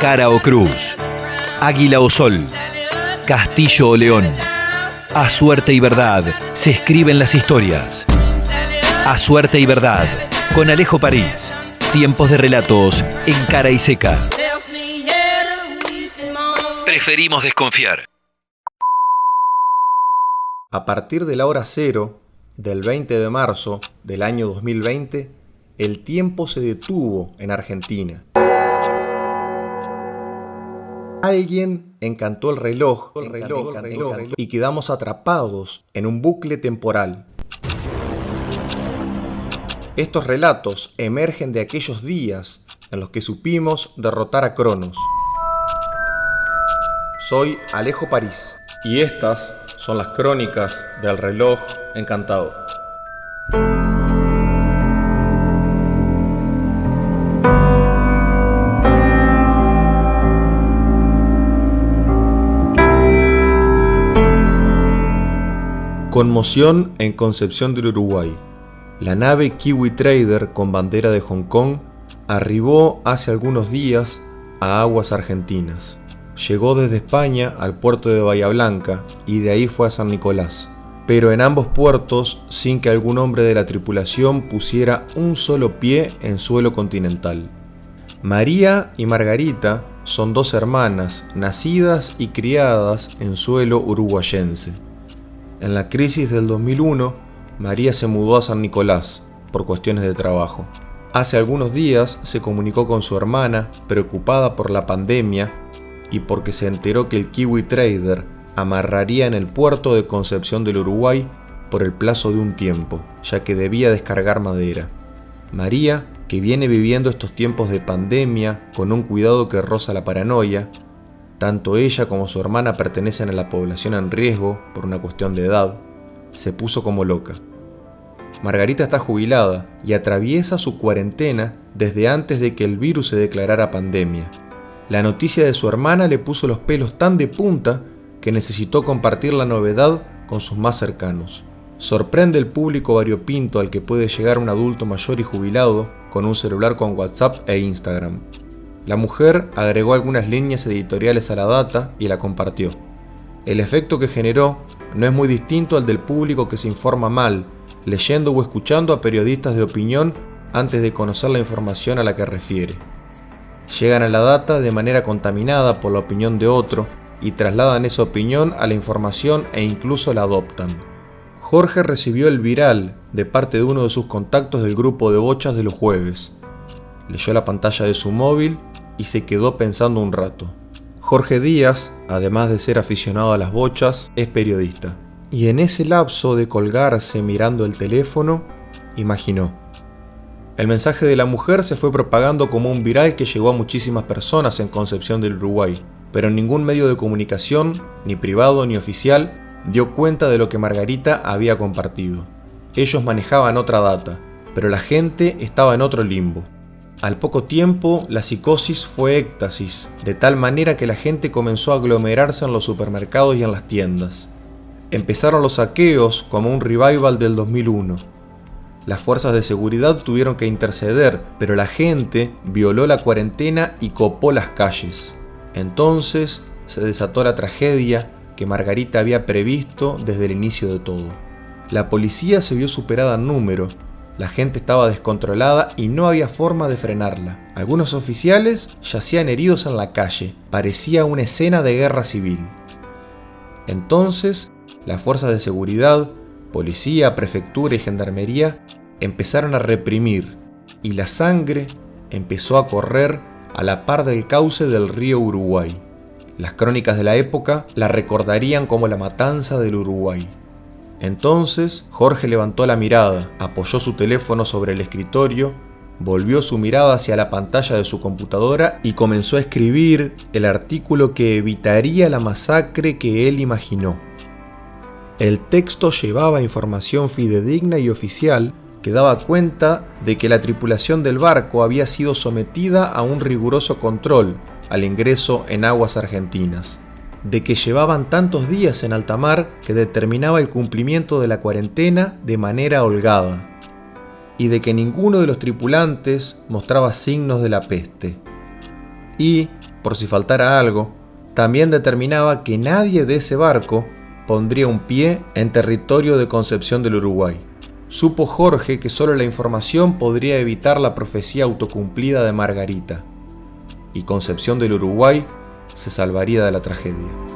cara o cruz, águila o sol, castillo o león. A suerte y verdad se escriben las historias. A suerte y verdad, con Alejo París. Tiempos de relatos en cara y seca. Preferimos desconfiar. A partir de la hora cero del 20 de marzo del año 2020, el tiempo se detuvo en Argentina. Alguien encantó el reloj, el reloj, el reloj, y quedamos atrapados en un bucle temporal. Estos relatos emergen de aquellos días en los que supimos derrotar a Cronos. Soy Alejo París y estas son las crónicas del reloj encantado. Conmoción en Concepción del Uruguay. La nave Kiwi Trader con bandera de Hong Kong arribó hace algunos días a aguas argentinas. Llegó desde España al puerto de Bahía Blanca y de ahí fue a San Nicolás, pero en ambos puertos sin que algún hombre de la tripulación pusiera un solo pie en suelo continental. María y Margarita son dos hermanas nacidas y criadas en suelo uruguayense. En la crisis del 2001, María se mudó a San Nicolás por cuestiones de trabajo. Hace algunos días se comunicó con su hermana, preocupada por la pandemia y porque se enteró que el Kiwi Trader amarraría en el puerto de Concepción del Uruguay por el plazo de un tiempo, ya que debía descargar madera. María, que viene viviendo estos tiempos de pandemia con un cuidado que roza la paranoia, tanto ella como su hermana pertenecen a la población en riesgo por una cuestión de edad. Se puso como loca. Margarita está jubilada y atraviesa su cuarentena desde antes de que el virus se declarara pandemia. La noticia de su hermana le puso los pelos tan de punta que necesitó compartir la novedad con sus más cercanos. Sorprende el público variopinto al que puede llegar un adulto mayor y jubilado con un celular con WhatsApp e Instagram. La mujer agregó algunas líneas editoriales a la data y la compartió. El efecto que generó no es muy distinto al del público que se informa mal, leyendo o escuchando a periodistas de opinión antes de conocer la información a la que refiere. Llegan a la data de manera contaminada por la opinión de otro y trasladan esa opinión a la información e incluso la adoptan. Jorge recibió el viral de parte de uno de sus contactos del grupo de bochas de los jueves. Leyó la pantalla de su móvil y se quedó pensando un rato. Jorge Díaz, además de ser aficionado a las bochas, es periodista. Y en ese lapso de colgarse mirando el teléfono, imaginó. El mensaje de la mujer se fue propagando como un viral que llegó a muchísimas personas en Concepción del Uruguay, pero ningún medio de comunicación, ni privado ni oficial, dio cuenta de lo que Margarita había compartido. Ellos manejaban otra data, pero la gente estaba en otro limbo. Al poco tiempo, la psicosis fue éxtasis, de tal manera que la gente comenzó a aglomerarse en los supermercados y en las tiendas. Empezaron los saqueos como un revival del 2001. Las fuerzas de seguridad tuvieron que interceder, pero la gente violó la cuarentena y copó las calles. Entonces se desató la tragedia que Margarita había previsto desde el inicio de todo. La policía se vio superada en número, la gente estaba descontrolada y no había forma de frenarla. Algunos oficiales yacían heridos en la calle. Parecía una escena de guerra civil. Entonces, las fuerzas de seguridad, policía, prefectura y gendarmería empezaron a reprimir y la sangre empezó a correr a la par del cauce del río Uruguay. Las crónicas de la época la recordarían como la matanza del Uruguay. Entonces Jorge levantó la mirada, apoyó su teléfono sobre el escritorio, volvió su mirada hacia la pantalla de su computadora y comenzó a escribir el artículo que evitaría la masacre que él imaginó. El texto llevaba información fidedigna y oficial que daba cuenta de que la tripulación del barco había sido sometida a un riguroso control al ingreso en aguas argentinas de que llevaban tantos días en alta mar que determinaba el cumplimiento de la cuarentena de manera holgada, y de que ninguno de los tripulantes mostraba signos de la peste, y por si faltara algo, también determinaba que nadie de ese barco pondría un pie en territorio de Concepción del Uruguay. Supo Jorge que solo la información podría evitar la profecía autocumplida de Margarita, y Concepción del Uruguay se salvaría de la tragedia.